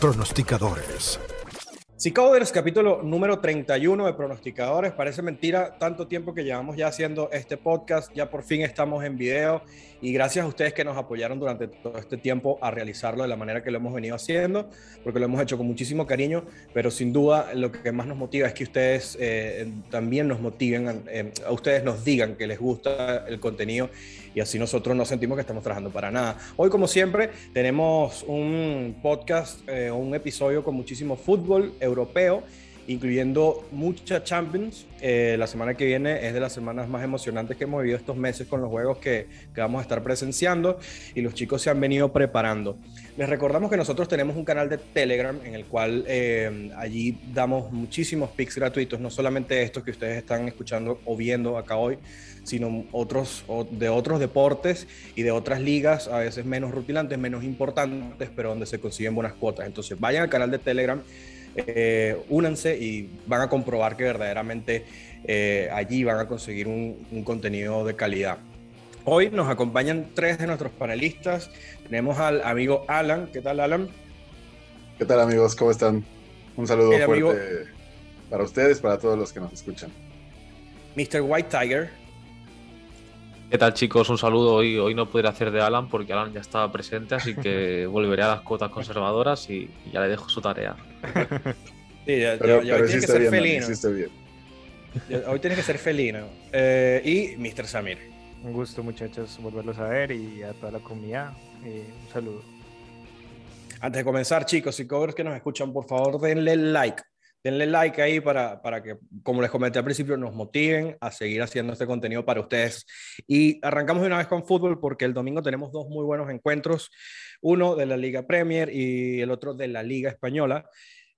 pronosticadores. Covers, capítulo número 31 de Pronosticadores. Parece mentira tanto tiempo que llevamos ya haciendo este podcast. Ya por fin estamos en video y gracias a ustedes que nos apoyaron durante todo este tiempo a realizarlo de la manera que lo hemos venido haciendo, porque lo hemos hecho con muchísimo cariño, pero sin duda lo que más nos motiva es que ustedes eh, también nos motiven, eh, a ustedes nos digan que les gusta el contenido y así nosotros no sentimos que estamos trabajando para nada. Hoy, como siempre, tenemos un podcast, eh, un episodio con muchísimo fútbol europeo incluyendo mucha Champions. Eh, la semana que viene es de las semanas más emocionantes que hemos vivido estos meses con los juegos que, que, vamos a estar presenciando y los chicos se han venido preparando. Les recordamos que nosotros tenemos un canal de Telegram en el cual eh, allí damos muchísimos pics gratuitos, no solamente estos que ustedes están escuchando o viendo acá hoy, sino otros de otros deportes y de otras ligas, a veces menos rutilantes, menos importantes, pero donde se consiguen buenas cuotas. Entonces vayan al canal de Telegram eh, únanse y van a comprobar que verdaderamente eh, allí van a conseguir un, contenido de calidad. Hoy nos acompañan tres de nuestros panelistas. Tenemos al amigo Alan. ¿Qué tal, Alan? ¿Qué tal, amigos? ¿Cómo están? Un saludo fuerte para ustedes, para todos los que nos escuchan. Mr. White Tiger. ¿Qué tal chicos? Un saludo. Hoy, hoy no pudiera hacer de Alan porque Alan ya estaba presente, así que volveré a las cuotas conservadoras y, ya le dejo su tarea. Sí, ya, hoy tiene que ser felino. hoy tiene que ser felino. y Mr. Samir. Un gusto muchachos volverlos a ver y a toda la comunidad. un saludo. Antes de comenzar, chicos y covers que nos escuchan, por favor denle like denle like ahí para, para que, como les comenté al principio, nos motiven a seguir haciendo este contenido para ustedes. Y arrancamos de una vez con fútbol porque el domingo tenemos dos muy buenos encuentros, uno de la Liga Premier y el otro de la Liga Española.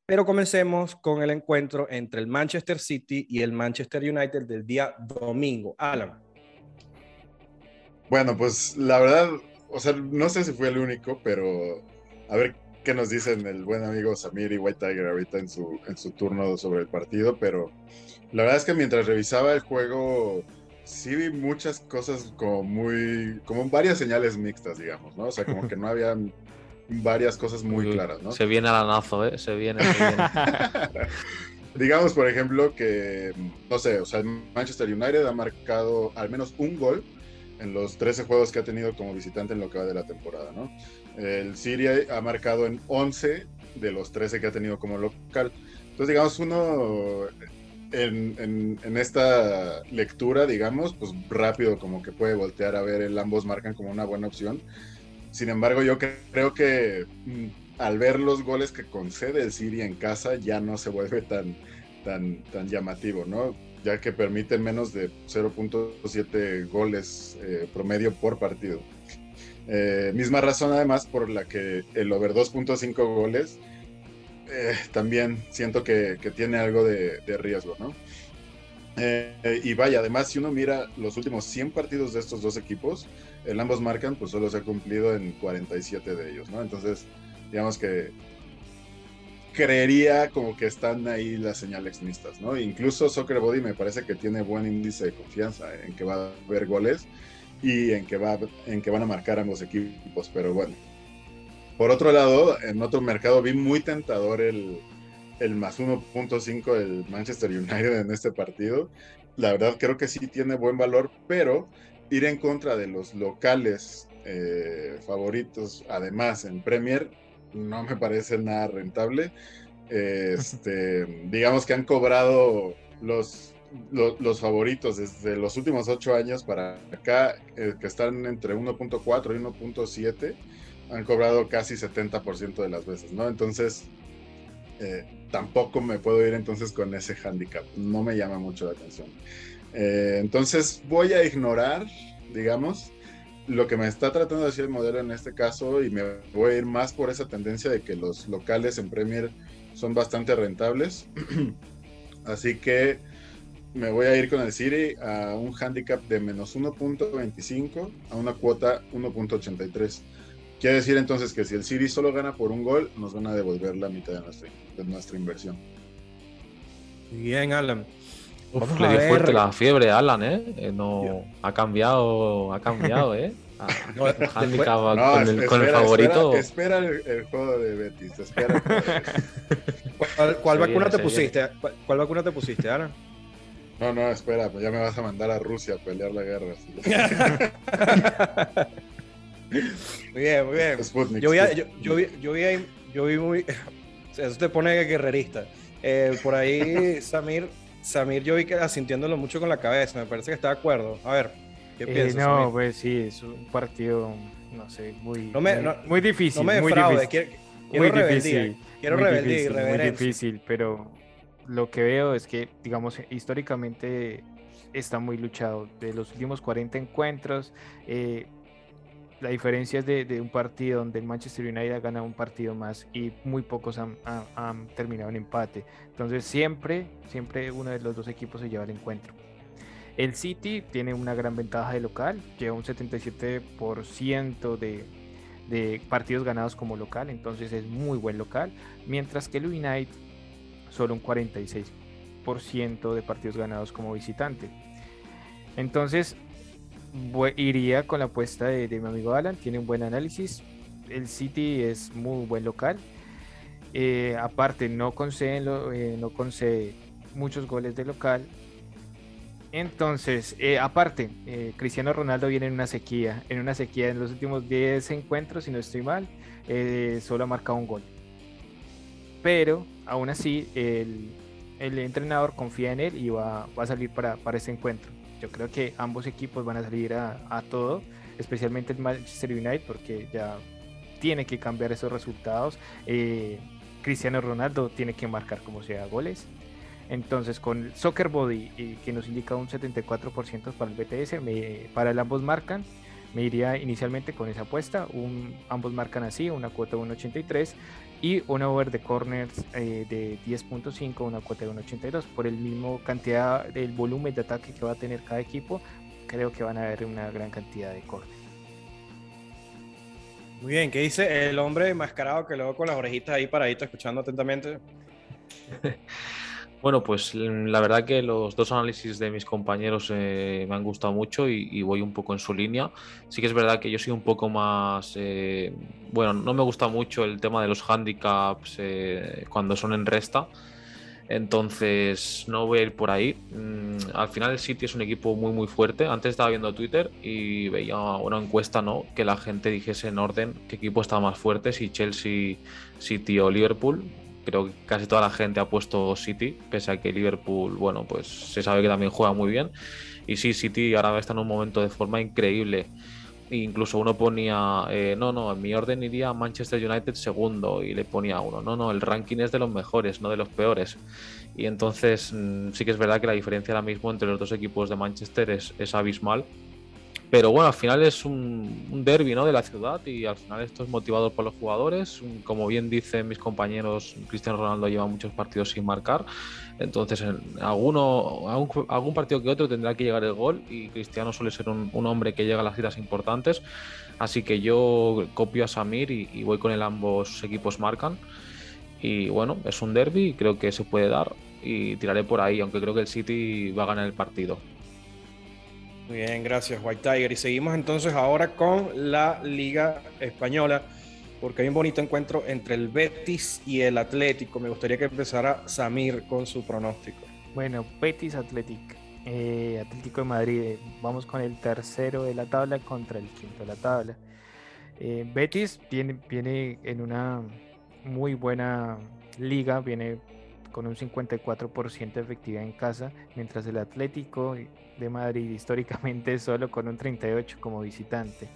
Pero comencemos con el encuentro entre el Manchester City y el Manchester United del día domingo. Alan. Bueno, pues la verdad, o sea, no sé si fue el único, pero a ver qué nos dicen el buen amigo Samir y White Tiger ahorita en su, en su turno sobre el partido, pero la verdad es que mientras revisaba el juego, sí vi muchas cosas como muy, como varias señales mixtas, digamos, ¿no? O sea, como que no había varias cosas muy claras, ¿no? Se viene al anazo, ¿eh? Se viene, se viene. digamos, por ejemplo, que, no sé, o sea, Manchester United ha marcado al menos un gol en los 13 juegos que ha tenido como visitante en lo que va de la temporada, ¿no? El Siria ha marcado en 11 de los 13 que ha tenido como local. Entonces, digamos, uno en, esta lectura, digamos, pues rápido como que puede voltear a ver el ambos marcan como una buena opción. Sin embargo, yo creo que mm, al ver los goles que concede el Siria en casa ya no se vuelve tan, tan, tan llamativo, ¿no? Ya que permiten menos de 0.7 goles eh, promedio por partido. Eh, misma razón además por la que el over 2.5 goles eh, también siento que, tiene algo de, riesgo, ¿no? Eh, y vaya, además si uno mira los últimos 100 partidos de estos dos equipos, el ambos marcan, pues solo se ha cumplido en 47 de ellos, ¿no? Entonces, digamos que creería como que están ahí las señales mixtas, ¿no? Incluso Soccer Body me parece que tiene buen índice de confianza en que va a haber goles y en que, va, en que van a marcar ambos equipos, pero bueno. Por otro lado, en otro mercado vi muy tentador el, el más 1.5 del Manchester United en este partido. La verdad creo que sí tiene buen valor, pero ir en contra de los locales eh, favoritos, además en Premier, no me parece nada rentable. Este, digamos que han cobrado los los favoritos desde los últimos ocho años para acá, eh, que están entre 1.4 y 1.7, han cobrado casi 70% de las veces, ¿no? Entonces, eh, tampoco me puedo ir entonces con ese handicap, no me llama mucho la atención. Eh, entonces, voy a ignorar, digamos, lo que me está tratando de decir el modelo en este caso y me voy a ir más por esa tendencia de que los locales en Premier son bastante rentables. Así que me voy a ir con el City a un handicap de menos 1.25 a una cuota 1.83. Quiere decir entonces que si el City solo gana por un gol, nos van a devolver la mitad de nuestra, de nuestra inversión. Bien, Alan. le dio fuerte la fiebre Alan, ¿eh? eh no, ha cambiado, ha cambiado, ¿eh? Ah, No, después- handicap No, con, el, espera, con el espera, favorito. Espera, el, el juego de Betis. Espera. ¿Cuál, cuál vacuna viene, te pusiste? ¿Cuál, cuál vacuna te pusiste, Alan? No, no, espera, pues ya me vas a mandar a Rusia a pelear la guerra. sí. Muy bien, muy bien. Sputnik, Yo vi, a- yo, yo vi, yo vi, ahí- yo vi muy. Eso te pone guerrerista. Eh, por ahí, Samir, Samir, yo vi que asintiéndolo mucho con la cabeza. Me parece que está de acuerdo. A ver, ¿qué Eh, piensas? no, Samir? pues sí, es un partido, no sé, muy, No me- muy, no- muy difícil. no me muy defraude. difícil. Quiero, quiero muy rebeldía. difícil. Quiero muy rebeldía y difícil, muy difícil, pero lo que veo es que, digamos, históricamente está muy luchado. De los últimos 40 encuentros, eh, la diferencia es de, un partido donde el Manchester United ha ganado un partido más y muy pocos han terminado en empate. Entonces siempre, siempre uno de los dos equipos se lleva el encuentro. El City tiene una gran ventaja de local, lleva un 77% de, de partidos ganados como local, entonces es muy buen local, mientras que el United solo un 46% de partidos ganados como visitante. Entonces, iría con la apuesta de, mi amigo Alan, tiene un buen análisis. El City es muy buen local. Eh, aparte, no concede, eh, no concede muchos goles de local. Entonces, eh, aparte, Cristiano Ronaldo viene en una sequía. En una sequía en los últimos 10 encuentros, si no estoy mal, solo ha marcado un gol. Pero, aún así, el, el entrenador confía en él y va, va a salir para, para ese encuentro. Yo creo que ambos equipos van a salir a, a todo, especialmente el Manchester United, porque ya tiene que cambiar esos resultados. Eh, Cristiano Ronaldo tiene que marcar como sea goles. Entonces, con el Soccer Body, eh, que nos indica un 74% para el BTS, me- para el ambos marcan, me iría inicialmente con esa apuesta. Un, ambos marcan así, una cuota de 1.83 y una over de corners eh, de 10.5, una cuota de 1.82. Por el mismo cantidad del volumen de ataque que va a tener cada equipo, creo que van a haber una gran cantidad de corners. Muy bien, ¿qué dice el hombre enmascarado que luego con las orejitas ahí paradito escuchando atentamente? Bueno, pues mm, la verdad que los dos análisis de mis compañeros eh, me han gustado mucho y, voy un poco en su línea. Sí que es verdad que yo soy un poco más, eh, bueno, no me gusta mucho el tema de los handicaps eh, cuando son en resta. Entonces no voy a ir por ahí. Mm, al final el City es un equipo muy muy fuerte. Antes estaba viendo Twitter y veía una encuesta, ¿no? Que la gente dijese en orden qué equipo estaba más fuerte, si Chelsea, City o Liverpool. Creo que casi toda la gente ha puesto City, pese a que Liverpool, bueno, pues se sabe que también juega muy bien. Y sí, City ahora está en un momento de forma increíble. Incluso uno ponía, eh, no, no, en mi orden iría Manchester United segundo y le ponía uno, no, no, el ranking es de los mejores, no de los peores. Y entonces mm, sí que es verdad que la diferencia ahora mismo entre los dos equipos de Manchester es, es abismal. Pero bueno, al final es un, un derby ¿no? de la ciudad y al final esto es motivado por los jugadores. Como bien dicen mis compañeros, Cristiano Ronaldo lleva muchos partidos sin marcar. Entonces, en alguno, algún, partido que otro tendrá que llegar el gol y Cristiano suele ser un, hombre que llega a las citas importantes. Así que yo copio a Samir y, voy con el ambos equipos marcan. Y bueno, es un derby creo que se puede dar y tiraré por ahí, aunque creo que el City va a ganar el partido. Muy bien, gracias White Tiger. Y seguimos entonces ahora con la Liga Española, porque hay un bonito encuentro entre el Betis y el Atlético. Me gustaría que empezara Samir con su pronóstico. Bueno, Betis Athletic, eh, Atlético de Madrid, eh, vamos con el tercero de la tabla contra el quinto de la tabla. Eh, Betis viene en una muy buena liga, viene con un 54% de efectividad en casa, mientras el Atlético de Madrid históricamente solo con un 38% como visitante.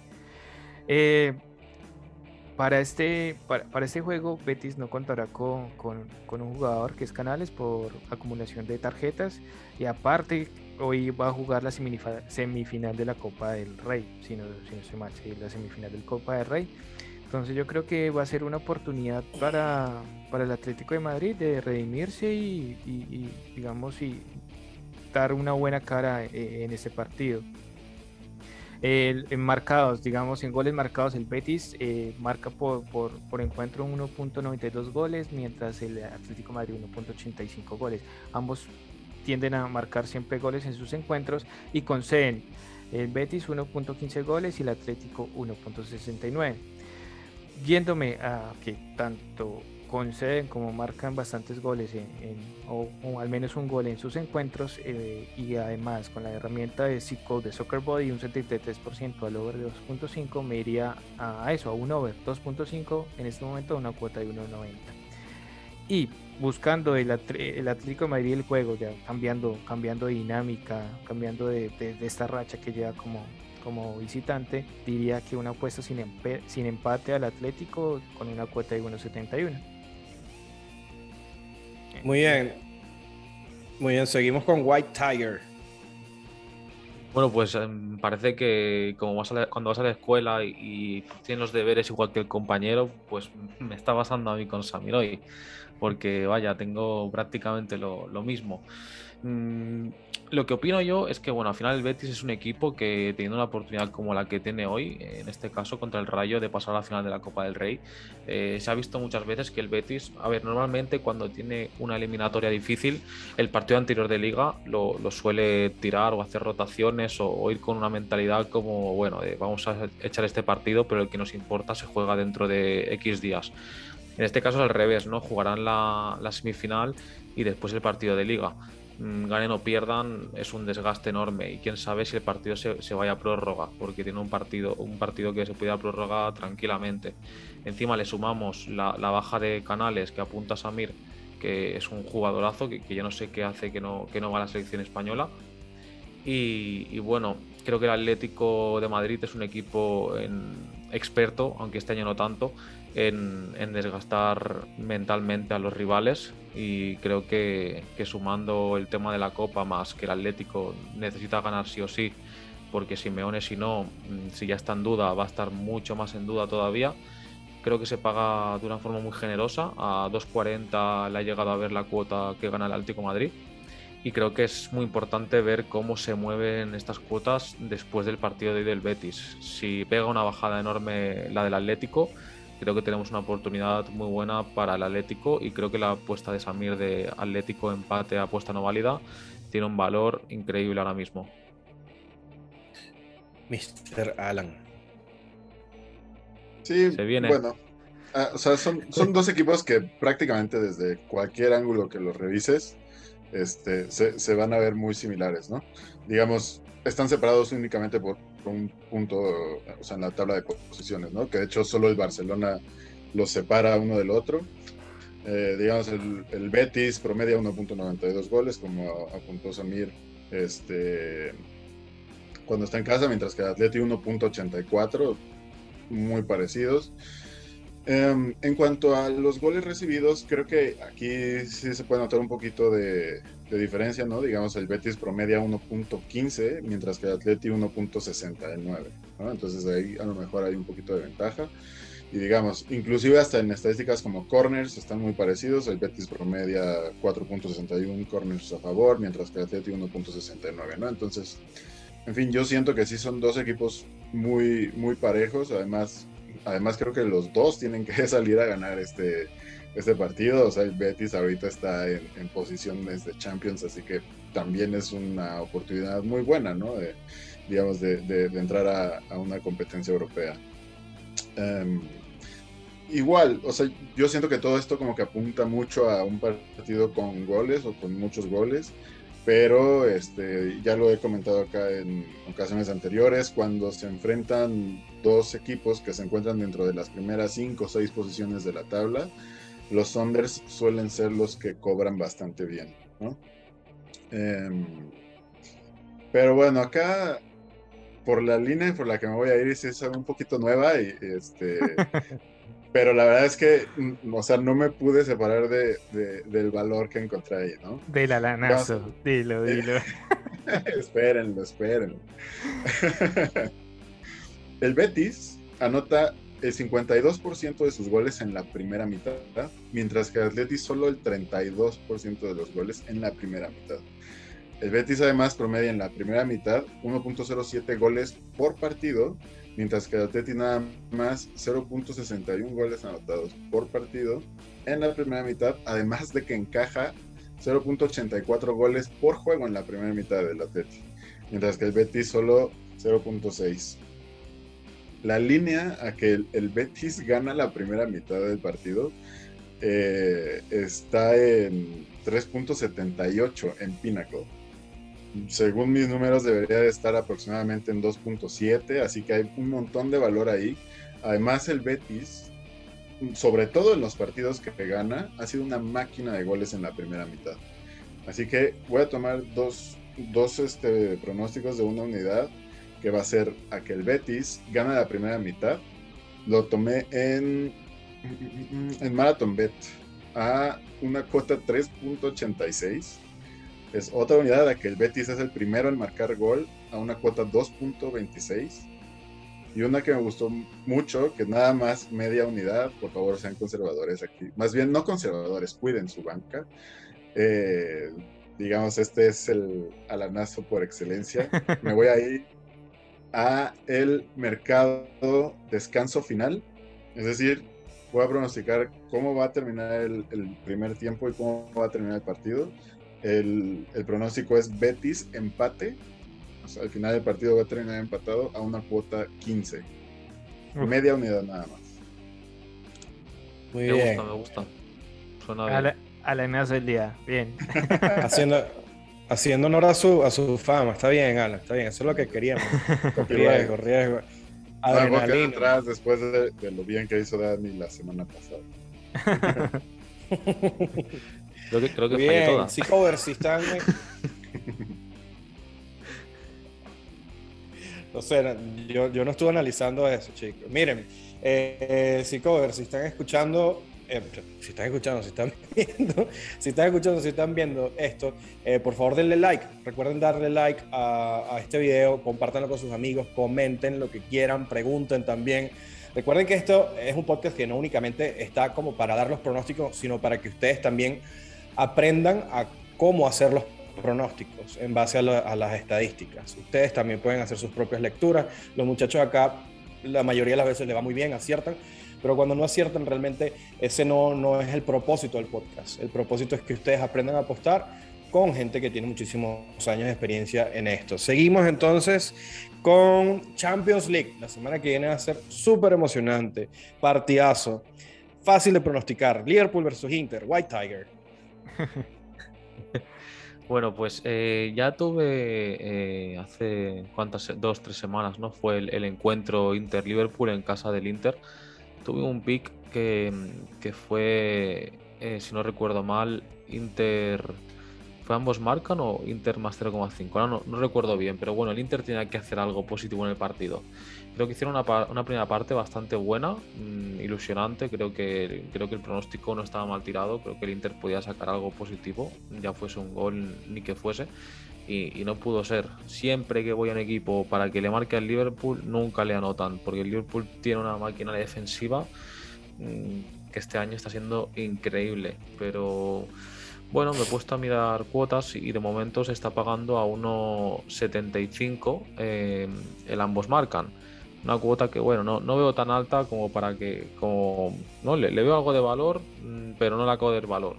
Eh, para este, para, para este juego, Betis no contará con, con- con un jugador que es Canales por acumulación de tarjetas y aparte hoy va a jugar la semifinal de la Copa del Rey, si no, si no estoy mal, la semifinal del Copa del Rey. Entonces yo creo que va a ser una oportunidad para, para el Atlético de Madrid de redimirse y, y- y, digamos, y una buena cara eh, en este partido. En marcados, digamos, en goles marcados, el Betis eh, marca por, por, por encuentro 1.92 goles, mientras el Atlético Madrid 1.85 goles. Ambos tienden a marcar siempre goles en sus encuentros y conceden El Betis 1.15 goles y el Atlético 1.69. Yéndome a que tanto conceden como marcan bastantes goles o, al menos un gol en sus encuentros eh, y además con la herramienta de Code de Soccer Body un 73% al over de 2.5 me iría a eso, a un over 2.5 en este momento a una cuota de 1.90 y buscando el, el, Atlético de Madrid el juego ya cambiando, cambiando de dinámica cambiando de, esta racha que lleva como, como visitante diría que una apuesta sin, sin empate al Atlético con una cuota de 1.71 muy bien. Muy bien, seguimos con White Tiger. Bueno, pues em, parece que como vas cuando vas a la escuela y, tienes los deberes igual que el compañero, pues me está pasando a mí con Samir hoy, porque vaya, tengo prácticamente lo, lo mismo. Mm, lo que opino yo es que, bueno, al final el Betis es un equipo que teniendo una oportunidad como la que tiene hoy, en este caso contra el Rayo, de pasar a la final de la Copa del Rey, eh, se ha visto muchas veces que el Betis, a ver, normalmente cuando tiene una eliminatoria difícil, el partido anterior de liga lo, suele tirar o hacer rotaciones o, ir con una mentalidad como, bueno, vamos a echar este partido, pero el que nos importa se juega dentro de X días. En este caso es al revés, ¿no? Jugarán la, la semifinal y después el partido de liga. Ganen o pierdan es un desgaste enorme. Y quién sabe si el partido se, vaya a prórroga porque tiene un partido un partido que se puede a prórroga tranquilamente. Encima le sumamos la, baja de Canales que apunta Samir que es un jugadorazo que, que yo no sé qué hace que no, que no va a la selección española. Y, bueno creo que el Atlético de Madrid es un equipo experto aunque este año no tanto en, desgastar mentalmente a los rivales y creo que, sumando el tema de la Copa más que el Atlético necesita ganar sí o sí, porque Simeone si no, mm, si ya está en duda, va a estar mucho más en duda todavía. Creo que se paga de una forma muy generosa, a 2.40 le ha llegado a ver la cuota que gana el Atlético Madrid y creo que es muy importante ver cómo se mueven estas cuotas después del partido de hoy del Betis. Si pega una bajada enorme la del Atlético, creo que tenemos una oportunidad muy buena para el Atlético y creo que la apuesta de Samir de Atlético empate apuesta no válida tiene un valor increíble ahora mismo. Mr. Alan. Sí, Se viene. bueno. Ah, o sea, son, son dos equipos que prácticamente desde cualquier ángulo que los revises, este, se, se van a ver muy similares, ¿no? Digamos, están separados únicamente por un punto, o sea, en la tabla de posiciones, ¿no? Que de hecho solo el Barcelona los separa uno del otro. Eh, digamos, el, Betis promedia 1.92 goles, como apuntó Samir, este, cuando está en casa, mientras que el Atleti 1.84, muy parecidos. Em, en cuanto a los goles recibidos, creo que aquí sí se puede notar un poquito de, diferencia, ¿no? Digamos, el Betis promedia 1.15, mientras que el Atleti 1.69, ¿no? Entonces ahí a lo mejor hay un poquito de ventaja. Y digamos, inclusive hasta en estadísticas como corners están muy parecidos. El Betis promedia 4.61 corners a favor, mientras que el Atleti 1.69, ¿no? Entonces, en fin, yo siento que sí son dos equipos muy, muy parejos. Además, además creo que los dos tienen que salir a ganar este, este partido. O sea, el Betis ahorita está en, posiciones de Champions, así que también es una oportunidad muy buena, ¿no? De, digamos, de, entrar a, una competencia europea. Em, igual, o sea, yo siento que todo esto como que apunta mucho a un partido con goles o con muchos goles pero este, ya lo he comentado acá en ocasiones anteriores, cuando se enfrentan dos equipos que se encuentran dentro de las primeras cinco o seis posiciones de la tabla, los Sonders suelen ser los que cobran bastante bien. Em, pero bueno, acá por la línea por la que me voy a ir es un poquito nueva y este pero la verdad es que, mm, o sea, no me pude separar de, del valor que encontré ahí, ¿no? De la lanazo, dilo, dilo. espérenlo, espérenlo. el Betis anota el 52% de sus goles en la primera mitad, mientras que el Atleti solo el 32% de los goles en la primera mitad. El Betis además promedia en la primera mitad 1.07 goles por partido mientras que el Atleti nada más 0.61 goles anotados por partido en la primera mitad, además de que encaja 0.84 goles por juego en la primera mitad del Atleti, mientras que el Betis solo 0.6. La línea a que el, Betis gana la primera mitad del partido eh, está en 3.78 en Pinnacle. Según mis números debería de estar aproximadamente en 2.7, así que hay un montón de valor ahí. Además el Betis, sobre todo en los partidos que gana, ha sido una máquina de goles en la primera mitad. Así que voy a tomar dos, dos este, pronósticos de una unidad que va a ser a que el Betis gana la primera mitad. Lo tomé en, en Marathon Bet a una cuota 3.86. Es otra unidad a que el Betis es el primero en marcar gol a una cuota 2.26. Y una que me gustó mucho, que nada más media unidad, por favor sean conservadores aquí. Más bien no conservadores, cuiden su banca. Eh, digamos, este es el alanazo por excelencia. Me voy a ir a el mercado descanso final. Es decir, voy a pronosticar cómo va a terminar el, primer tiempo y cómo va a terminar el partido. El, pronóstico es Betis empate. al final del partido va a terminar empatado a una cuota 15. Media unidad nada más. Muy me bien. gusta, me gusta. Suena bien. A la, del día. Bien. Haciendo, haciendo honor a su, a su fama. Está bien, Alan, está bien. Eso es lo que queríamos. riesgo, riesgo. Adrenalina. atrás después de, lo bien que hizo Dani la semana pasada. creo que, creo que bien, toda. Sí, cover, si están... no sé, yo, yo no estuve analizando eso, chicos. Miren, eh, sí, cover, si están escuchando eh, si están escuchando, si están viendo, si están escuchando, si están viendo esto, eh, por favor denle like. Recuerden darle like a, este video, compártanlo con sus amigos, comenten lo que quieran, pregunten también. Recuerden que esto es un podcast que no únicamente está como para dar los pronósticos, sino para que ustedes también aprendan a cómo hacer los pronósticos en base a, las estadísticas. Ustedes también pueden hacer sus propias lecturas. Los muchachos acá, la mayoría de las veces les va muy bien, aciertan pero cuando no aciertan realmente ese no, no es el propósito del podcast. El propósito es que ustedes aprendan a apostar con gente que tiene muchísimos años de experiencia en esto. Seguimos entonces con Champions League. La semana que viene va a ser súper emocionante, partidazo, fácil de pronosticar. Liverpool versus Inter, White Tiger. Bueno, pues eh, ya tuve eh, hace cuántas, dos, tres semanas, ¿no? Fue el encuentro Inter-Liverpool en casa del Inter tuve un pick que, fue, eh, si no recuerdo mal, Inter. ¿Fue ambos marcan o Inter más 0,5? No, no, recuerdo bien, pero bueno, el Inter tenía que hacer algo positivo en el partido. Creo que hicieron una, primera parte bastante buena, mm, ilusionante. Creo que, creo que el pronóstico no estaba mal tirado. Creo que el Inter podía sacar algo positivo, ya fuese un gol ni que fuese y, no pudo ser. Siempre que voy a un equipo para que le marque al Liverpool, nunca le anotan, porque el Liverpool tiene una máquina defensiva mm, que este año está siendo increíble, pero bueno, me he puesto a mirar cuotas y de momento se está pagando a 1,75 eh, el ambos marcan. Una cuota que, bueno, no, no, veo tan alta como para que, como, no, le, veo algo de valor, mm, pero no le acabo de valor.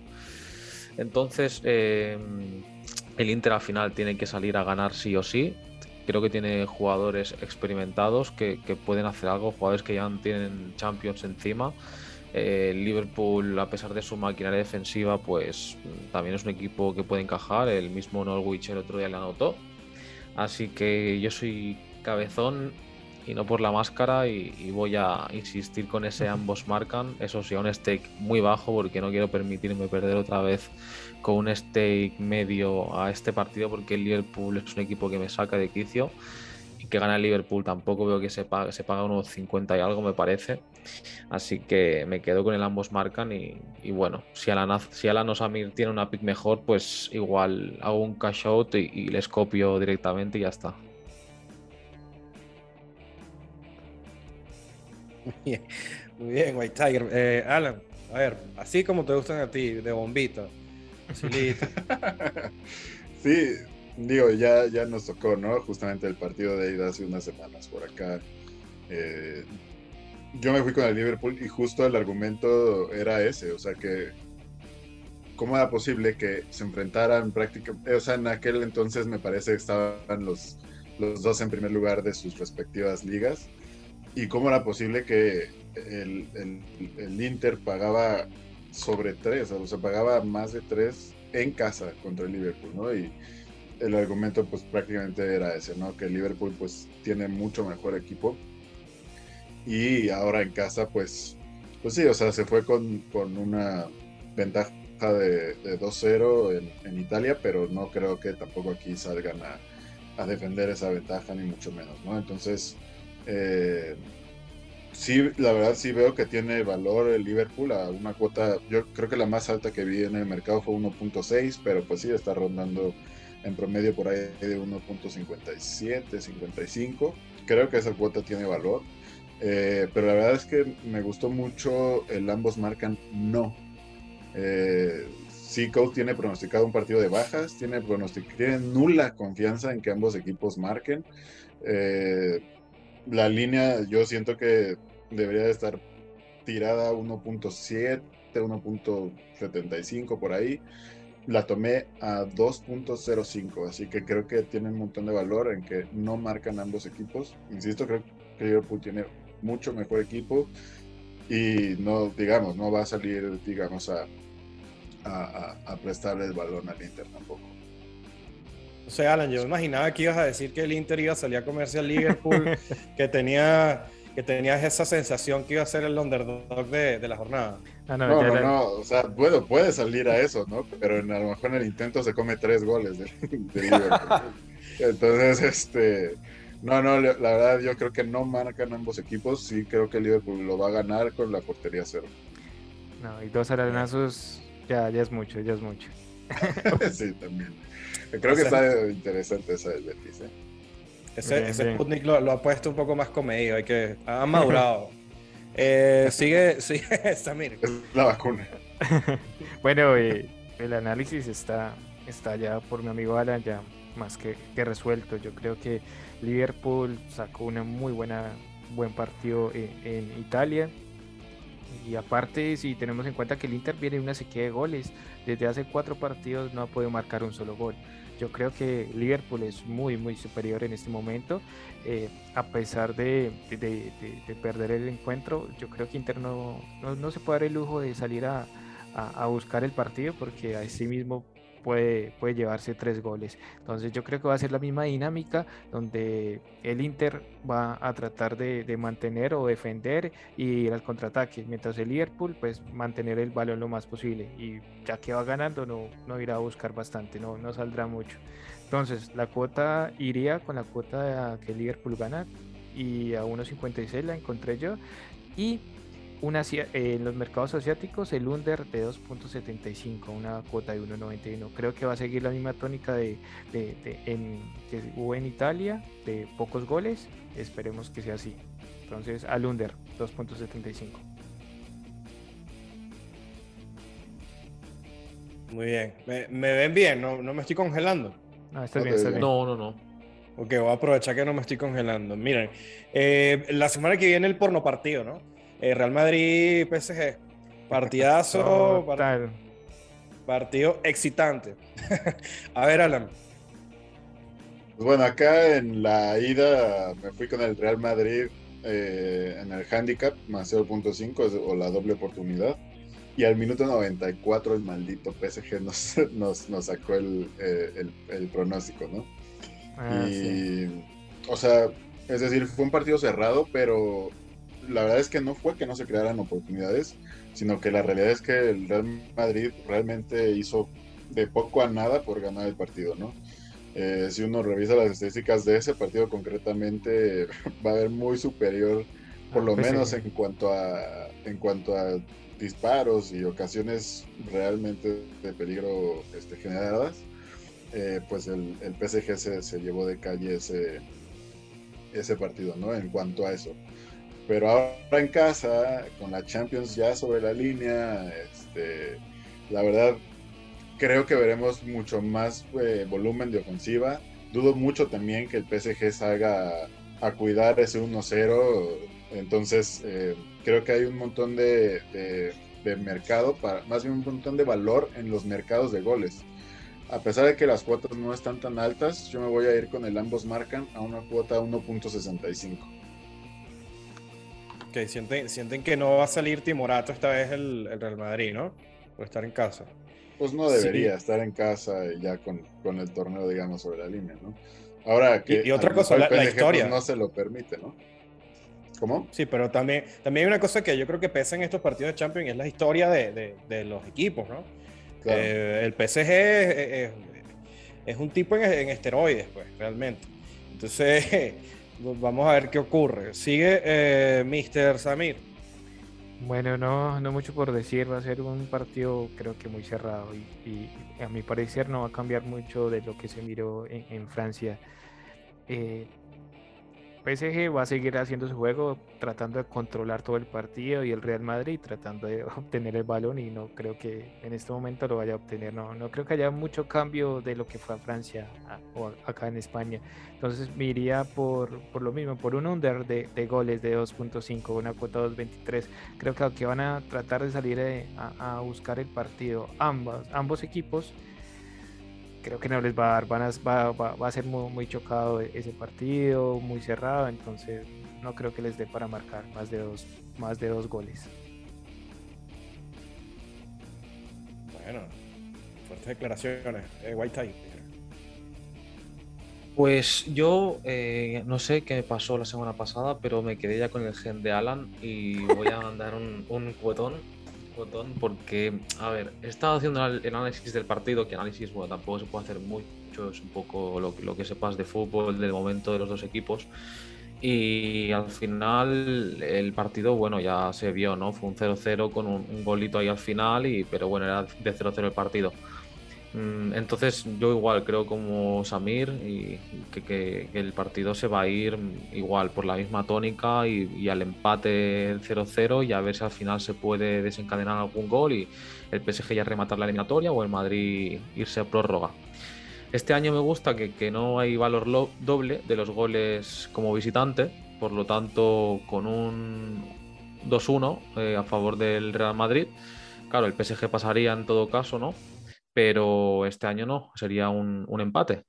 Entonces, eh, el Inter al final tiene que salir a ganar sí o sí. Creo que tiene jugadores experimentados que, pueden hacer algo, jugadores que ya tienen Champions encima. Liverpool, a pesar de su maquinaria defensiva, pues también es un equipo que puede encajar. El mismo Norwich el otro día le anotó. Así que yo soy cabezón y no por la máscara y, voy a insistir con ese ambos marcan. Eso sí, a un stake muy bajo porque no quiero permitirme perder otra vez con un stake medio a este partido porque el Liverpool es un equipo que me saca de quicio y que gana el Liverpool tampoco veo que se paga, se paga unos 50 y algo me parece. Así que me quedo con el ambos marcan y, bueno, si Alan, si Alan Osamir tiene una pick mejor, pues igual hago un cash out y, y les copio directamente y ya está. Muy bien, White Tiger. Eh, Alan, a ver, así como te gustan a ti, de bombita. sí, digo, ya, ya nos tocó, ¿no? Justamente el partido de ida hace unas semanas por acá. Eh, yo me fui con el Liverpool y justo el argumento era ese, o sea que ¿cómo era posible que se enfrentaran prácticamente, o sea, en aquel entonces me parece que estaban los los dos en primer lugar de sus respectivas ligas. Y cómo era posible que el, el, Inter pagaba sobre tres, o sea, pagaba más de tres en casa contra el Liverpool, ¿no? Y el argumento pues prácticamente era ese, ¿no? Que Liverpool pues tiene mucho mejor equipo y ahora en casa pues, pues sí, o sea, se fue con, con una ventaja de, de 2-0 en, en, Italia, pero no creo que tampoco aquí salgan a, a defender esa ventaja ni mucho menos, ¿no? Entonces, eh, sí, la verdad sí veo que tiene valor el Liverpool a una cuota, yo creo que la más alta que vi en el mercado fue 1.6, pero pues sí está rondando en promedio por ahí de 1.57, 55. Creo que esa cuota tiene valor. Eh, pero la verdad es que me gustó mucho el ambos marcan no. Eh, sí, Coach tiene pronosticado un partido de bajas, tiene, tiene nula confianza en que ambos equipos marquen. Eh, la línea yo siento que debería de estar tirada 1.7, 1.75 por ahí. La tomé a 2.05, así que creo que tiene un montón de valor en que no marcan ambos equipos. Insisto, creo que Liverpool tiene mucho mejor equipo y no, digamos, no va a salir, digamos, a, a, a prestarle el balón al Inter tampoco. O sea, Alan, yo imaginaba que ibas a decir que el Inter iba a salir a comerse al Liverpool, que tenía que tenías esa sensación que iba a ser el underdog de, de la jornada. Ah, no, no, no, o sea, bueno, puede salir a eso, ¿no? Pero en, a lo mejor en el intento se come tres goles de, de Liverpool. Entonces, este, no, no, la verdad yo creo que no marcan ambos equipos, sí creo que el Liverpool lo va a ganar con la portería cero. No, y dos arenazos ya, ya es mucho, ya es mucho. sí, también. Creo que está interesante esa del Betis, ¿eh? Ese, Sputnik lo, ha puesto un poco más comedido, hay que, ha madurado. eh, sigue, sigue Samir. Es la vacuna. bueno, eh, el análisis está, está ya por mi amigo Alan, ya más que, que, resuelto. Yo creo que Liverpool sacó una muy buena buen partido en, en Italia. Y aparte, si tenemos en cuenta que el Inter viene una sequía de goles, desde hace cuatro partidos no ha podido marcar un solo gol. Yo creo que Liverpool es muy, muy superior en este momento. Eh, a pesar de, de, de, perder el encuentro, yo creo que Inter no, no, no, se puede dar el lujo de salir a, a, a buscar el partido porque a sí mismo puede, puede llevarse tres goles. Entonces yo creo que va a ser la misma dinámica donde el Inter va a tratar de, de mantener o defender y ir al contraataque, mientras el Liverpool pues mantener el balón lo más posible y ya que va ganando no, no irá a buscar bastante, no, no saldrá mucho. Entonces la cuota iría con la cuota que el Liverpool gana y a 1.56 la encontré yo y una, en los mercados asiáticos el under de 2.75, una cuota de 1.91. Creo que va a seguir la misma tónica de, de, de en, que hubo en Italia, de pocos goles. Esperemos que sea así. Entonces, al under 2.75. Muy bien. ¿Me, me ven bien? ¿No, ¿No, me estoy congelando? No, está bien, está bien. No, no, no. Ok, voy a aprovechar que no me estoy congelando. Miren, eh, la semana que viene el porno partido, ¿no? Eh, Real Madrid, PSG. Partidazo. part partido excitante. a ver, Alan. Pues bueno, acá en la ida me fui con el Real Madrid eh, en el handicap, más 0.5 o la doble oportunidad. Y al minuto 94 el maldito PSG nos, nos, nos sacó el, eh, el, el, pronóstico, ¿no? Ah, y, sí. o sea, es decir, fue un partido cerrado, pero la verdad es que no fue que no se crearan oportunidades, sino que la realidad es que el Real Madrid realmente hizo de poco a nada por ganar el partido, ¿no? Eh, si uno revisa las estadísticas de ese partido concretamente, va a ver muy superior, por lo pues menos sí. en cuanto a en cuanto a disparos y ocasiones realmente de peligro este, generadas, eh, pues el, el PSG se, se, llevó de calle ese, ese partido, ¿no? En cuanto a eso. Pero ahora en casa, con la Champions ya sobre la línea, este, la verdad creo que veremos mucho más eh, volumen de ofensiva. Dudo mucho también que el PSG salga a, cuidar ese 1-0. Entonces eh, creo que hay un montón de, de, de, mercado, para, más bien un montón de valor en los mercados de goles. a pesar de que las cuotas no están tan altas, yo me voy a ir con el ambos marcan a una cuota 1.65. Sienten, sienten que no va a salir timorato esta vez el, el Real Madrid, ¿no? Por estar en casa. Pues no debería estar en casa ya con, con, el torneo, digamos, sobre la línea, ¿no? Ahora que. Y, otra cosa, la, pues, historia. no se lo permite, ¿no? ¿Cómo? Sí, pero también, también hay una cosa que yo creo que pesa en estos partidos de Champions y es la historia de, de, de los equipos, ¿no? Eh, el PSG es, es, un tipo en, en, esteroides, pues, realmente. Entonces, vamos a ver qué ocurre. Sigue eh, Mr. Samir. Bueno, no, no mucho por decir, va a ser un partido creo que muy cerrado y, a mi parecer no va a cambiar mucho de lo que se miró en, en Francia. Eh, PSG va a seguir haciendo su juego, tratando de controlar todo el partido y el Real Madrid tratando de obtener el balón y no creo que en este momento lo vaya a obtener. No, no creo que haya mucho cambio de lo que fue a Francia o acá en España. Entonces me iría por, por lo mismo, por un under de, de goles de 2.5, una cuota 2.23. Creo que, van a tratar de salir eh, a, a buscar el partido ambos, ambos equipos creo que no les va a dar, van a, va, va, va, a ser muy, muy, chocado ese partido, muy cerrado, entonces no creo que les dé para marcar más de dos, más de dos goles. Bueno, fuertes declaraciones, eh, White. Pues yo eh, no sé qué me pasó la semana pasada, pero me quedé ya con el gen de Alan y voy a mandar un, un cuotón botón porque, a ver, he estado haciendo el análisis del partido, que análisis, bueno, tampoco se puede hacer mucho, es un poco lo, lo que sepas de fútbol, del momento de los dos equipos. Y al final el partido, bueno, ya se vio, ¿no? Fue un 0-0 con un, un, golito ahí al final, y, pero bueno, era de 0-0 el partido. Mm, entonces yo igual creo como Samir y que, el partido se va a ir igual por la misma tónica y, al empate 0-0 y a ver si al final se puede desencadenar algún gol y el PSG ya rematar la eliminatoria o el Madrid irse a prórroga. Este año me gusta que, que no hay valor doble de los goles como visitante, por lo tanto con un 2-1 eh, a favor del Real Madrid. Claro, el PSG pasaría en todo caso, ¿no? Pero este año no, sería un, un empate.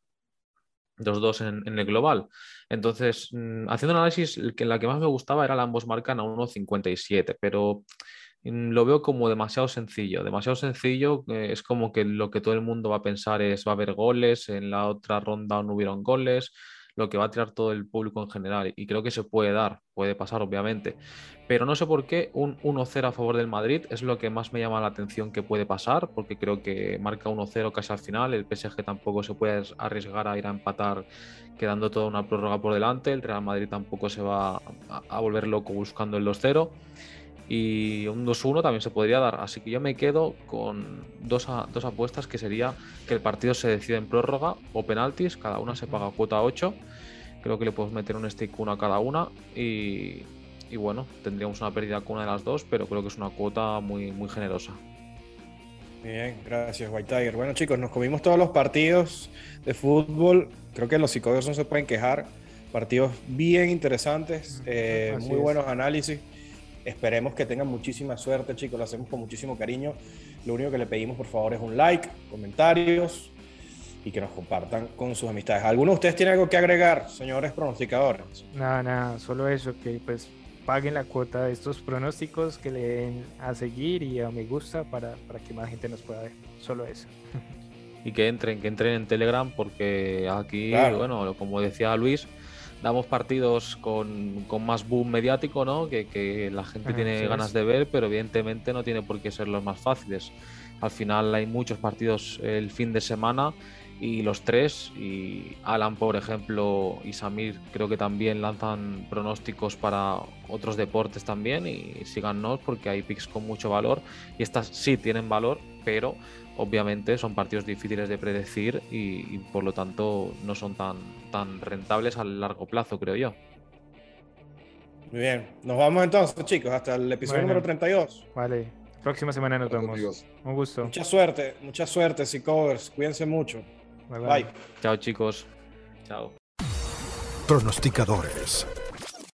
2-2 en, en, el global. Entonces, mmm, haciendo análisis, la que más me gustaba era la ambos marcan a 1.57, pero mmm, lo veo como demasiado sencillo. Demasiado sencillo, eh, es como que lo que todo el mundo va a pensar es va a haber goles, en la otra ronda no hubieron goles, lo que va a tirar todo el público en general. Y creo que se puede dar, puede pasar, obviamente. Pero no sé por qué un 1-0 a favor del Madrid es lo que más me llama la atención que puede pasar, porque creo que marca 1-0 casi al final. El PSG tampoco se puede arriesgar a ir a empatar quedando toda una prórroga por delante. El Real Madrid tampoco se va a, volver loco buscando el 2-0 y un 2-1 también se podría dar. Así que yo me quedo con dos, a, dos, apuestas que sería que el partido se decide en prórroga o penaltis, cada una se paga cuota 8. Creo que le podemos meter un stick 1 a cada una y, y, bueno, tendríamos una pérdida con una de las dos, pero creo que es una cuota muy, muy generosa. Bien, gracias White Tiger. Bueno chicos, nos comimos todos los partidos de fútbol. Creo que los psicólogos no se pueden quejar. Partidos bien interesantes, eh, muy buenos análisis. Esperemos que tengan muchísima suerte, chicos. Lo hacemos con muchísimo cariño. Lo único que le pedimos, por favor, es un like, comentarios y que nos compartan con sus amistades. ¿Alguno de ustedes tiene algo que agregar, señores pronosticadores? Nada, nada, solo eso, que pues paguen la cuota de estos pronósticos, que le den a seguir y a me gusta para, para que más gente nos pueda ver. Solo eso. Y que entren, que entren en Telegram, porque aquí, claro. bueno, como decía Luis, damos partidos con, con, más boom mediático, ¿no? Que, que la gente ah, tiene sí, ganas de ver, pero evidentemente no tiene por qué ser los más fáciles. Al final hay muchos partidos el fin de semana y los tres, y Alan, por ejemplo, y Samir creo que también lanzan pronósticos para otros deportes también y síganos porque hay picks con mucho valor y estas sí tienen valor, pero obviamente son partidos difíciles de predecir y, y, por lo tanto no son tan, tan rentables a largo plazo, creo yo. Muy bien, nos vamos entonces, chicos, hasta el episodio bueno, número 32. Vale, próxima semana nos vemos. Un gusto. Mucha suerte, mucha suerte, Covers. Cuídense mucho. Bye, bye. Chao, chicos. Chao. Pronosticadores